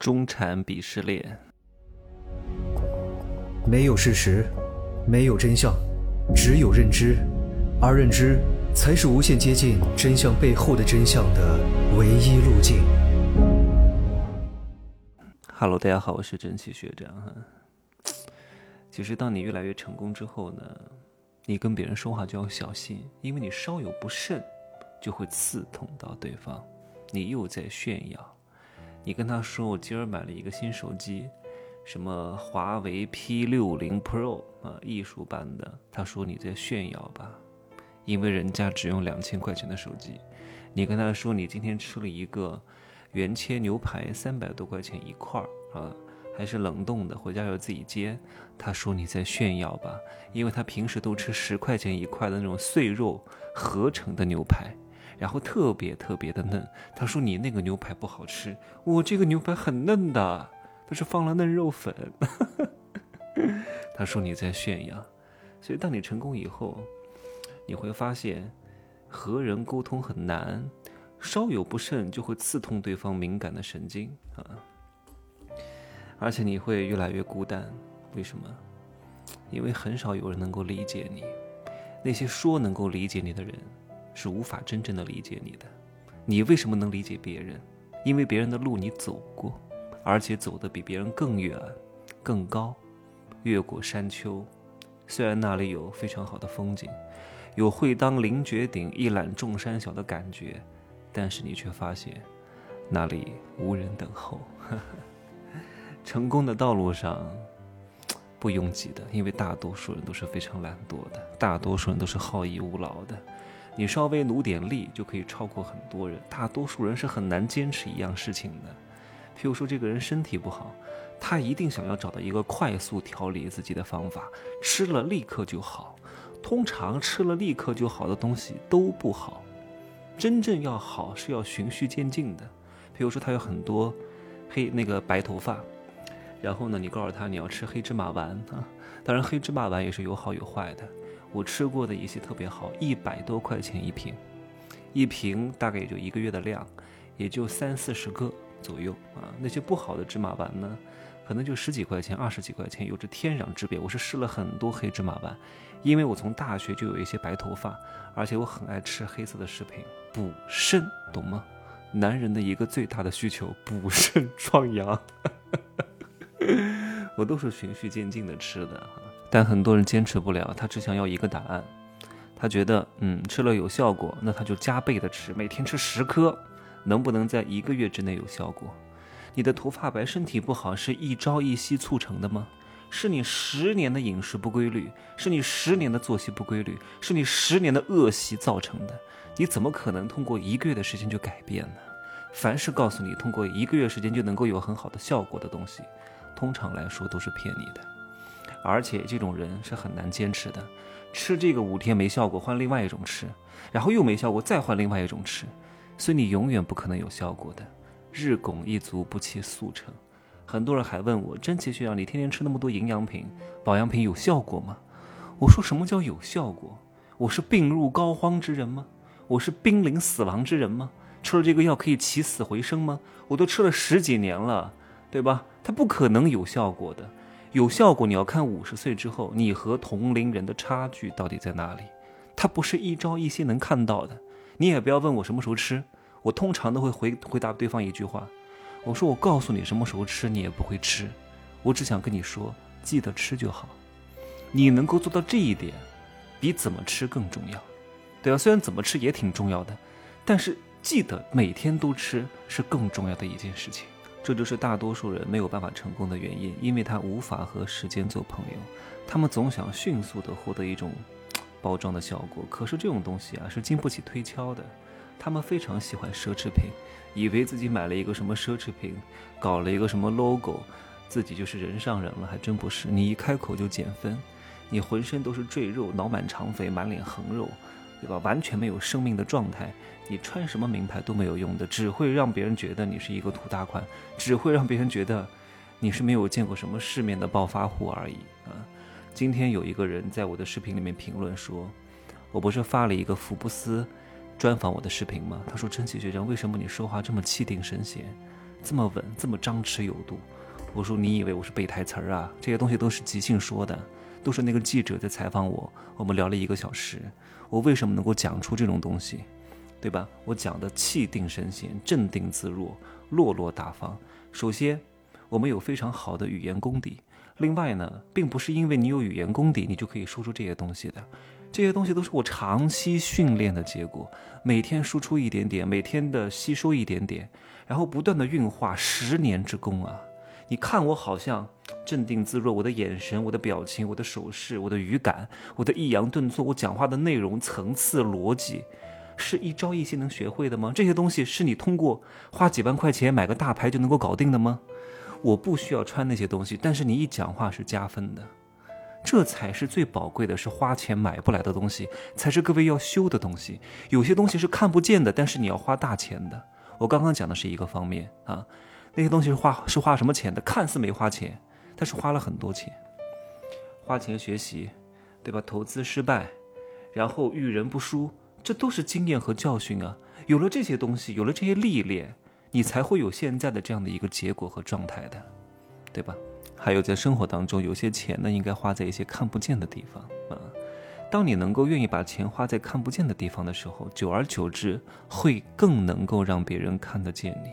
中产鄙视链，没有事实，没有真相，只有认知，而认知才是无限接近真相背后的真相的唯一路径。Hello，大家好，我是蒸汽学长哈。其实，当你越来越成功之后呢，你跟别人说话就要小心，因为你稍有不慎，就会刺痛到对方。你又在炫耀，你跟他说我今儿买了一个新手机，什么华为 P 六零 Pro 啊，艺术版的。他说你在炫耀吧，因为人家只用两千块钱的手机。你跟他说你今天吃了一个原切牛排，三百多块钱一块儿啊，还是冷冻的，回家要自己煎。他说你在炫耀吧，因为他平时都吃十块钱一块的那种碎肉合成的牛排。然后特别特别的嫩，他说你那个牛排不好吃，我这个牛排很嫩的，他是放了嫩肉粉。他说你在炫耀，所以当你成功以后，你会发现和人沟通很难，稍有不慎就会刺痛对方敏感的神经啊，而且你会越来越孤单。为什么？因为很少有人能够理解你，那些说能够理解你的人。是无法真正的理解你的。你为什么能理解别人？因为别人的路你走过，而且走得比别人更远、更高，越过山丘。虽然那里有非常好的风景，有会当凌绝顶、一览众山小的感觉，但是你却发现那里无人等候。成功的道路上不拥挤的，因为大多数人都是非常懒惰的，大多数人都是好逸恶劳的。你稍微努点力就可以超过很多人，大多数人是很难坚持一样事情的。譬如说，这个人身体不好，他一定想要找到一个快速调理自己的方法，吃了立刻就好。通常吃了立刻就好的东西都不好，真正要好是要循序渐进的。譬如说，他有很多黑那个白头发，然后呢，你告诉他你要吃黑芝麻丸啊，当然黑芝麻丸也是有好有坏的。我吃过的一些特别好，一百多块钱一瓶，一瓶大概也就一个月的量，也就三四十个左右啊。那些不好的芝麻丸呢，可能就十几块钱、二十几块钱，有着天壤之别。我是试了很多黑芝麻丸，因为我从大学就有一些白头发，而且我很爱吃黑色的食品，补肾，懂吗？男人的一个最大的需求，补肾 壮阳。我都是循序渐进的吃的。但很多人坚持不了，他只想要一个答案。他觉得，嗯，吃了有效果，那他就加倍的吃，每天吃十颗，能不能在一个月之内有效果？你的头发白、身体不好，是一朝一夕促成的吗？是你十年的饮食不规律，是你十年的作息不规律，是你十年的恶习造成的。你怎么可能通过一个月的时间就改变呢？凡是告诉你通过一个月时间就能够有很好的效果的东西，通常来说都是骗你的。而且这种人是很难坚持的，吃这个五天没效果，换另外一种吃，然后又没效果，再换另外一种吃，所以你永远不可能有效果的。日拱一卒，不期速成。很多人还问我，真奇学长，你天天吃那么多营养品、保养品有效果吗？我说什么叫有效果？我是病入膏肓之人吗？我是濒临死亡之人吗？吃了这个药可以起死回生吗？我都吃了十几年了，对吧？它不可能有效果的。有效果，你要看五十岁之后你和同龄人的差距到底在哪里，它不是一朝一夕能看到的。你也不要问我什么时候吃，我通常都会回回答对方一句话，我说我告诉你什么时候吃，你也不会吃，我只想跟你说，记得吃就好。你能够做到这一点，比怎么吃更重要，对吧？虽然怎么吃也挺重要的，但是记得每天都吃是更重要的一件事情。这就是大多数人没有办法成功的原因，因为他无法和时间做朋友，他们总想迅速的获得一种包装的效果，可是这种东西啊是经不起推敲的。他们非常喜欢奢侈品，以为自己买了一个什么奢侈品，搞了一个什么 logo，自己就是人上人了，还真不是。你一开口就减分，你浑身都是赘肉，脑满肠肥，满脸横肉，对吧？完全没有生命的状态。你穿什么名牌都没有用的，只会让别人觉得你是一个土大款，只会让别人觉得你是没有见过什么世面的暴发户而已啊！今天有一个人在我的视频里面评论说，我不是发了一个福布斯专访我的视频吗？他说：“真奇学长，为什么你说话这么气定神闲？这么稳，这么张弛有度。我说你以为我是背台词儿啊？这些东西都是即兴说的，都是那个记者在采访我，我们聊了一个小时。我为什么能够讲出这种东西，对吧？我讲的气定神闲、镇定自若、落落大方。首先，我们有非常好的语言功底。另外呢，并不是因为你有语言功底，你就可以说出这些东西的。这些东西都是我长期训练的结果，每天输出一点点，每天的吸收一点点，然后不断的运化，十年之功啊！你看我好像镇定自若，我的眼神、我的表情、我的手势、我的语感、我的抑扬顿挫、我讲话的内容、层次、逻辑，是一朝一夕能学会的吗？这些东西是你通过花几万块钱买个大牌就能够搞定的吗？我不需要穿那些东西，但是你一讲话是加分的。这才是最宝贵的，是花钱买不来的东西，才是各位要修的东西。有些东西是看不见的，但是你要花大钱的。我刚刚讲的是一个方面啊，那些东西是花是花什么钱的？看似没花钱，但是花了很多钱。花钱学习，对吧？投资失败，然后遇人不淑，这都是经验和教训啊。有了这些东西，有了这些历练，你才会有现在的这样的一个结果和状态的，对吧？还有在生活当中，有些钱呢，应该花在一些看不见的地方啊。当你能够愿意把钱花在看不见的地方的时候，久而久之，会更能够让别人看得见你，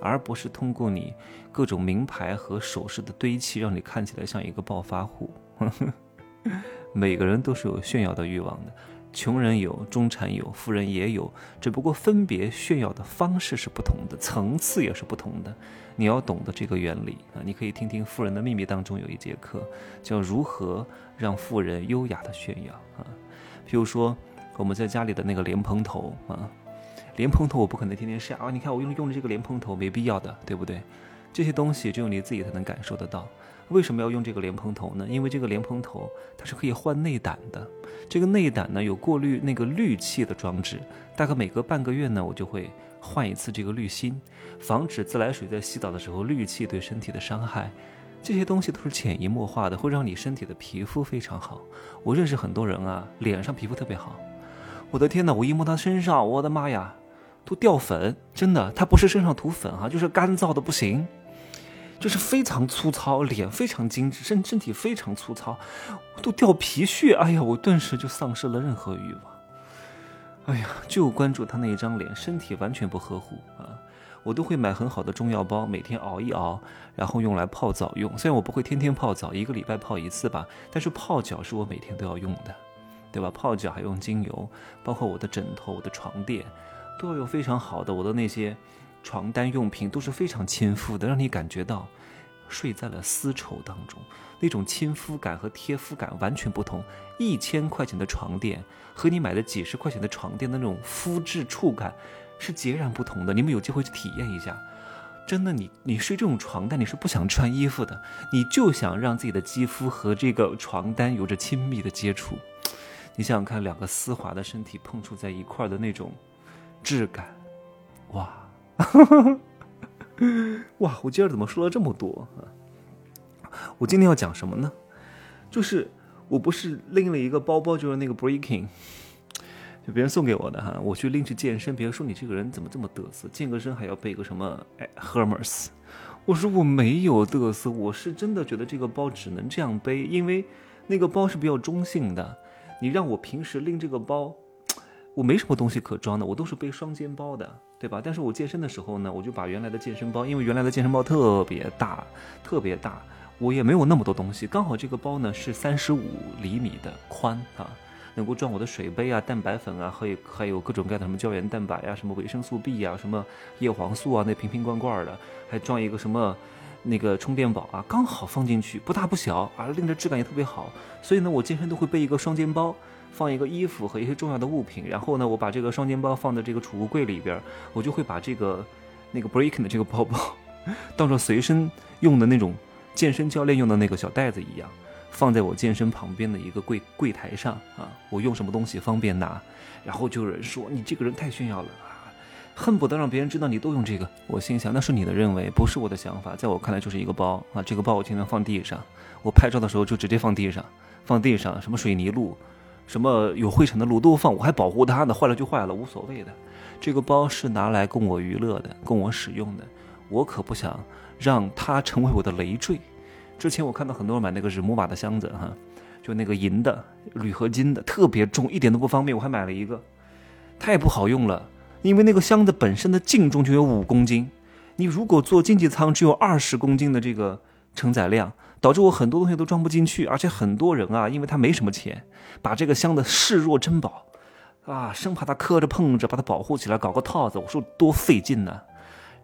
而不是通过你各种名牌和首饰的堆砌，让你看起来像一个暴发户。每个人都是有炫耀的欲望的。穷人有，中产有，富人也有，只不过分别炫耀的方式是不同的，层次也是不同的。你要懂得这个原理啊！你可以听听《富人的秘密》当中有一节课，叫如何让富人优雅的炫耀啊。譬如说，我们在家里的那个莲蓬头啊，莲蓬头我不可能天天晒啊。你看我用用的这个莲蓬头，没必要的，对不对？这些东西只有你自己才能感受得到。为什么要用这个莲蓬头呢？因为这个莲蓬头它是可以换内胆的。这个内胆呢有过滤那个氯气的装置，大概每隔半个月呢我就会换一次这个滤芯，防止自来水在洗澡的时候氯气对身体的伤害。这些东西都是潜移默化的，会让你身体的皮肤非常好。我认识很多人啊，脸上皮肤特别好。我的天哪！我一摸他身上，我的妈呀，都掉粉！真的，他不是身上涂粉哈，就是干燥的不行。就是非常粗糙，脸非常精致，身身体非常粗糙，都掉皮屑。哎呀，我顿时就丧失了任何欲望。哎呀，就关注他那一张脸，身体完全不呵护啊！我都会买很好的中药包，每天熬一熬，然后用来泡澡用。虽然我不会天天泡澡，一个礼拜泡一次吧，但是泡脚是我每天都要用的，对吧？泡脚还用精油，包括我的枕头、我的床垫，都要用非常好的我的那些。床单用品都是非常亲肤的，让你感觉到睡在了丝绸当中，那种亲肤感和贴肤感完全不同。一千块钱的床垫和你买的几十块钱的床垫的那种肤质触感是截然不同的。你们有机会去体验一下，真的，你你睡这种床单，你是不想穿衣服的，你就想让自己的肌肤和这个床单有着亲密的接触。你想想看，两个丝滑的身体碰触在一块的那种质感，哇！哇！我今儿怎么说了这么多啊？我今天要讲什么呢？就是我不是拎了一个包包，就是那个 Breaking，就别人送给我的哈。我去拎去健身，别人说你这个人怎么这么嘚瑟，健个身还要背个什么哎 Hermes？我说我没有嘚瑟，我是真的觉得这个包只能这样背，因为那个包是比较中性的。你让我平时拎这个包。我没什么东西可装的，我都是背双肩包的，对吧？但是我健身的时候呢，我就把原来的健身包，因为原来的健身包特别大，特别大，我也没有那么多东西，刚好这个包呢是三十五厘米的宽啊，能够装我的水杯啊、蛋白粉啊，还有还有各种各样的什么胶原蛋白啊、什么维生素 B 啊、什么叶黄素啊，那瓶瓶罐罐的，还装一个什么那个充电宝啊，刚好放进去，不大不小啊，拎着质感也特别好，所以呢，我健身都会背一个双肩包。放一个衣服和一些重要的物品，然后呢，我把这个双肩包放在这个储物柜里边，我就会把这个那个 Breaking 的这个包包当做随身用的那种健身教练用的那个小袋子一样，放在我健身旁边的一个柜柜台上啊。我用什么东西方便拿，然后就有人说你这个人太炫耀了，恨不得让别人知道你都用这个。我心想那是你的认为，不是我的想法，在我看来就是一个包啊。这个包我经常放地上，我拍照的时候就直接放地上，放地上什么水泥路。什么有灰尘的路都放，我还保护它呢，坏了就坏了，无所谓的。这个包是拿来供我娱乐的，供我使用的。我可不想让它成为我的累赘。之前我看到很多人买那个日木瓦的箱子哈，就那个银的铝合金的，特别重，一点都不方便。我还买了一个，太不好用了，因为那个箱子本身的净重就有五公斤，你如果坐经济舱只有二十公斤的这个承载量，导致我很多东西都装不进去，而且很多人啊，因为他没什么钱，把这个箱子视若珍宝，啊，生怕它磕着碰着，把它保护起来，搞个套子，我说多费劲呢，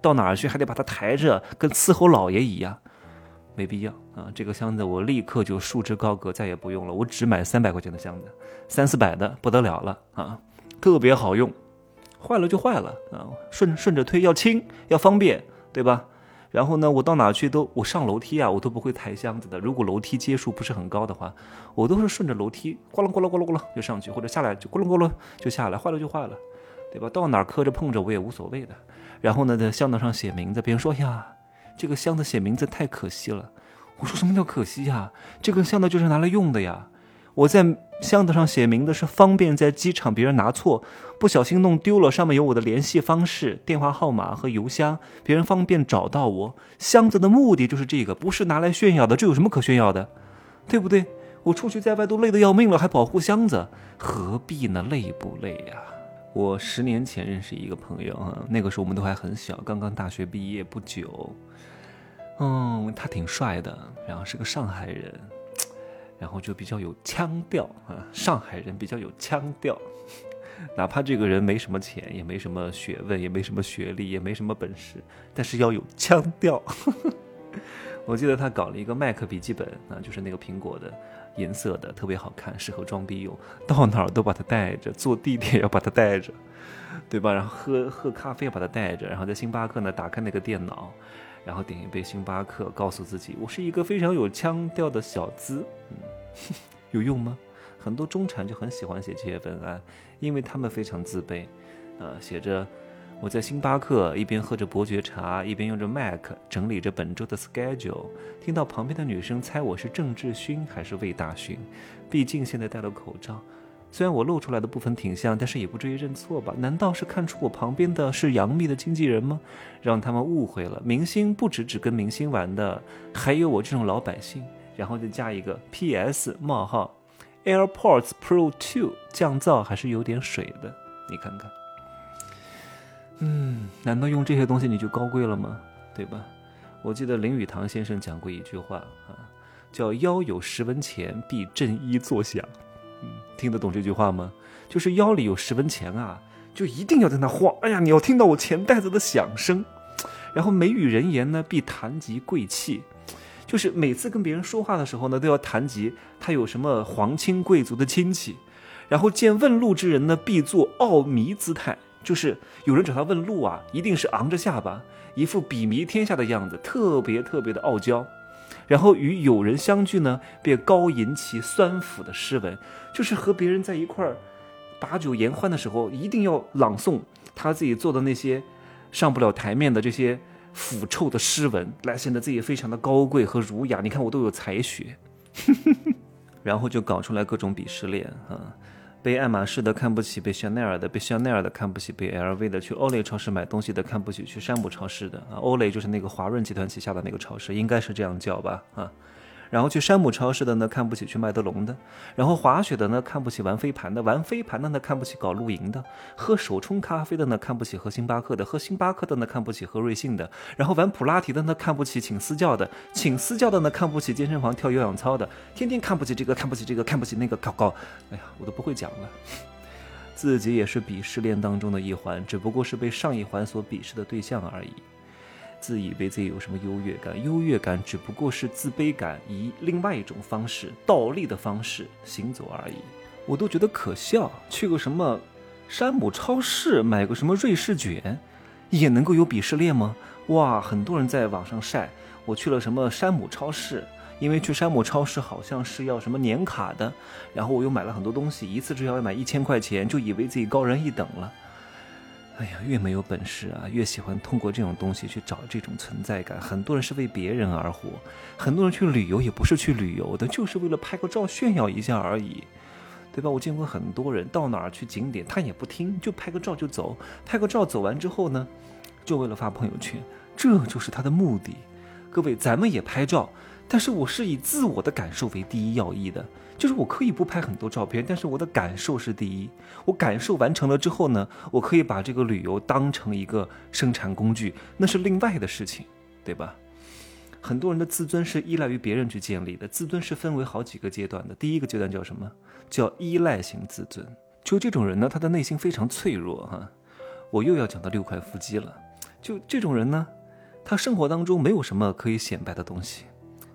到哪儿去还得把它抬着，跟伺候老爷一样。没必要啊！这个箱子我立刻就束之高阁，再也不用了。我只买三百块钱的箱子，三四百的不得了了啊！特别好用，坏了就坏了啊！顺顺着推，要轻要方便，对吧？然后呢，我到哪去都，我上楼梯啊，我都不会抬箱子的。如果楼梯阶数不是很高的话，我都是顺着楼梯咕隆咕隆咕隆咕隆就上去，或者下来就咕隆咕隆就下来。坏了就坏了，对吧？到哪磕着碰着我也无所谓的。然后呢，在箱子上写名字，别人说呀。这个箱子写名字太可惜了，我说什么叫可惜呀？这个箱子就是拿来用的呀。我在箱子上写名字是方便在机场别人拿错，不小心弄丢了，上面有我的联系方式、电话号码和邮箱，别人方便找到我。箱子的目的就是这个，不是拿来炫耀的。这有什么可炫耀的？对不对？我出去在外都累得要命了，还保护箱子，何必呢？累不累呀？我十年前认识一个朋友啊，那个时候我们都还很小，刚刚大学毕业不久。嗯，他挺帅的，然后是个上海人，然后就比较有腔调啊。上海人比较有腔调，哪怕这个人没什么钱，也没什么学问，也没什么学历，也没什么本事，但是要有腔调。我记得他搞了一个 Mac 笔记本啊，就是那个苹果的颜色的，特别好看，适合装逼用，到哪儿都把它带着，坐地铁要把它带着，对吧？然后喝喝咖啡要把它带着，然后在星巴克呢打开那个电脑。然后点一杯星巴克，告诉自己我是一个非常有腔调的小资，嗯，有用吗？很多中产就很喜欢写这些文案，因为他们非常自卑，呃，写着我在星巴克一边喝着伯爵茶，一边用着 Mac 整理着本周的 schedule，听到旁边的女生猜我是郑志勋还是魏大勋，毕竟现在戴了口罩。虽然我露出来的部分挺像，但是也不至于认错吧？难道是看出我旁边的是杨幂的经纪人吗？让他们误会了。明星不止只跟明星玩的，还有我这种老百姓。然后再加一个 P.S. 冒号，AirPods Pro 2降噪还是有点水的，你看看。嗯，难道用这些东西你就高贵了吗？对吧？我记得林语堂先生讲过一句话啊，叫“腰有十文钱，必振衣作响”。听得懂这句话吗？就是腰里有十文钱啊，就一定要在那晃。哎呀，你要听到我钱袋子的响声。然后美语人言呢，必谈及贵气，就是每次跟别人说话的时候呢，都要谈及他有什么皇亲贵族的亲戚。然后见问路之人呢，必作傲迷姿态，就是有人找他问路啊，一定是昂着下巴，一副比迷天下的样子，特别特别的傲娇。然后与友人相聚呢，便高吟其酸腐的诗文，就是和别人在一块儿把酒言欢的时候，一定要朗诵他自己做的那些上不了台面的这些腐臭的诗文，来显得自己非常的高贵和儒雅。你看我都有才学，然后就搞出来各种鄙视链啊。被爱马仕的看不起，被香奈儿的被香奈儿的看不起，被 LV 的去欧莱超市买东西的看不起，去山姆超市的啊，欧莱就是那个华润集团旗下的那个超市，应该是这样叫吧啊。然后去山姆超市的呢，看不起去麦德龙的；然后滑雪的呢，看不起玩飞盘的；玩飞盘的呢，看不起搞露营的；喝手冲咖啡的呢，看不起喝星巴克的；喝星巴克的呢，看不起喝瑞幸的；然后玩普拉提的呢，看不起请私教的；请私教的呢，看不起健身房跳有氧操的；天天看不起这个，看不起这个，看不起那个，搞搞，哎呀，我都不会讲了。自己也是鄙视链当中的一环，只不过是被上一环所鄙视的对象而已。自以为自己有什么优越感？优越感只不过是自卑感以另外一种方式、倒立的方式行走而已。我都觉得可笑。去个什么山姆超市买个什么瑞士卷，也能够有鄙视链吗？哇，很多人在网上晒，我去了什么山姆超市，因为去山姆超市好像是要什么年卡的，然后我又买了很多东西，一次至少要买一千块钱，就以为自己高人一等了。哎呀，越没有本事啊，越喜欢通过这种东西去找这种存在感。很多人是为别人而活，很多人去旅游也不是去旅游的，就是为了拍个照炫耀一下而已，对吧？我见过很多人到哪儿去景点，他也不听，就拍个照就走。拍个照走完之后呢，就为了发朋友圈，这就是他的目的。各位，咱们也拍照，但是我是以自我的感受为第一要义的。就是我可以不拍很多照片，但是我的感受是第一。我感受完成了之后呢，我可以把这个旅游当成一个生产工具，那是另外的事情，对吧？很多人的自尊是依赖于别人去建立的。自尊是分为好几个阶段的。第一个阶段叫什么？叫依赖型自尊。就这种人呢，他的内心非常脆弱哈。我又要讲到六块腹肌了。就这种人呢，他生活当中没有什么可以显摆的东西。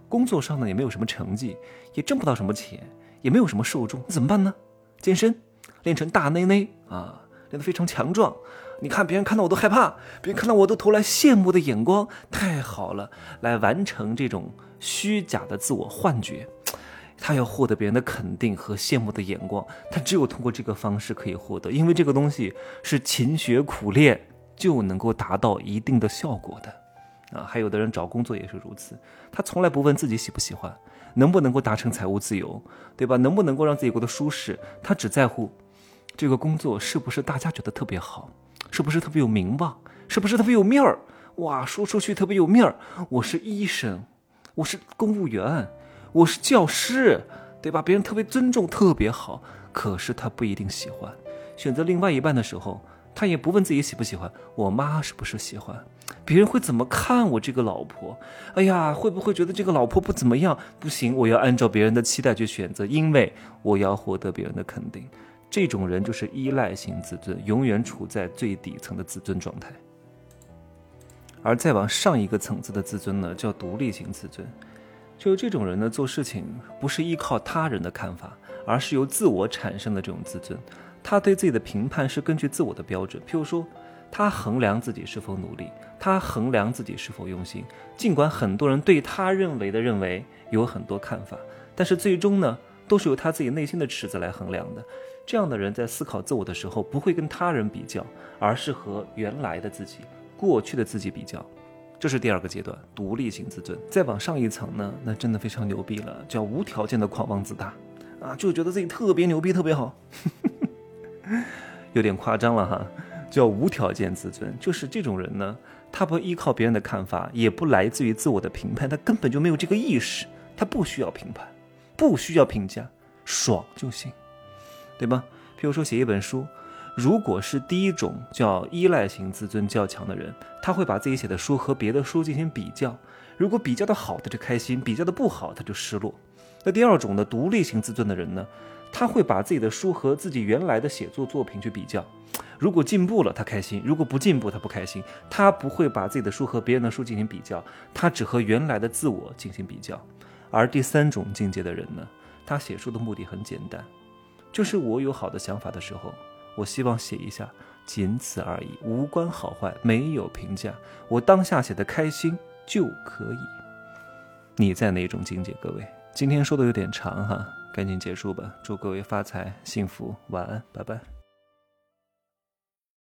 工作上呢也没有什么成绩，也挣不到什么钱，也没有什么受众，怎么办呢？健身，练成大内内啊，练得非常强壮。你看别人看到我都害怕，别人看到我都投来羡慕的眼光，太好了，来完成这种虚假的自我幻觉。他要获得别人的肯定和羡慕的眼光，他只有通过这个方式可以获得，因为这个东西是勤学苦练就能够达到一定的效果的。啊，还有的人找工作也是如此，他从来不问自己喜不喜欢，能不能够达成财务自由，对吧？能不能够让自己过得舒适？他只在乎这个工作是不是大家觉得特别好，是不是特别有名望，是不是特别有面儿？哇，说出去特别有面儿。我是医生，我是公务员，我是教师，对吧？别人特别尊重，特别好。可是他不一定喜欢。选择另外一半的时候。他也不问自己喜不喜欢，我妈是不是喜欢？别人会怎么看我这个老婆？哎呀，会不会觉得这个老婆不怎么样？不行，我要按照别人的期待去选择，因为我要获得别人的肯定。这种人就是依赖型自尊，永远处在最底层的自尊状态。而再往上一个层次的自尊呢，叫独立型自尊。就是这种人呢，做事情不是依靠他人的看法，而是由自我产生的这种自尊。他对自己的评判是根据自我的标准，譬如说，他衡量自己是否努力，他衡量自己是否用心。尽管很多人对他认为的认为有很多看法，但是最终呢，都是由他自己内心的尺子来衡量的。这样的人在思考自我的时候，不会跟他人比较，而是和原来的自己、过去的自己比较。这是第二个阶段，独立型自尊。再往上一层呢，那真的非常牛逼了，叫无条件的狂妄自大，啊，就觉得自己特别牛逼，特别好。有点夸张了哈，叫无条件自尊，就是这种人呢，他不依靠别人的看法，也不来自于自我的评判，他根本就没有这个意识，他不需要评判，不需要评价，爽就行，对吧？譬如说写一本书，如果是第一种叫依赖型自尊较强的人，他会把自己写的书和别的书进行比较，如果比较的好，他就开心；比较的不好，他就失落。那第二种呢，独立型自尊的人呢？他会把自己的书和自己原来的写作作品去比较，如果进步了，他开心；如果不进步，他不开心。他不会把自己的书和别人的书进行比较，他只和原来的自我进行比较。而第三种境界的人呢，他写书的目的很简单，就是我有好的想法的时候，我希望写一下，仅此而已，无关好坏，没有评价，我当下写的开心就可以。你在哪种境界？各位，今天说的有点长哈。赶紧结束吧！祝各位发财幸福，晚安，拜拜。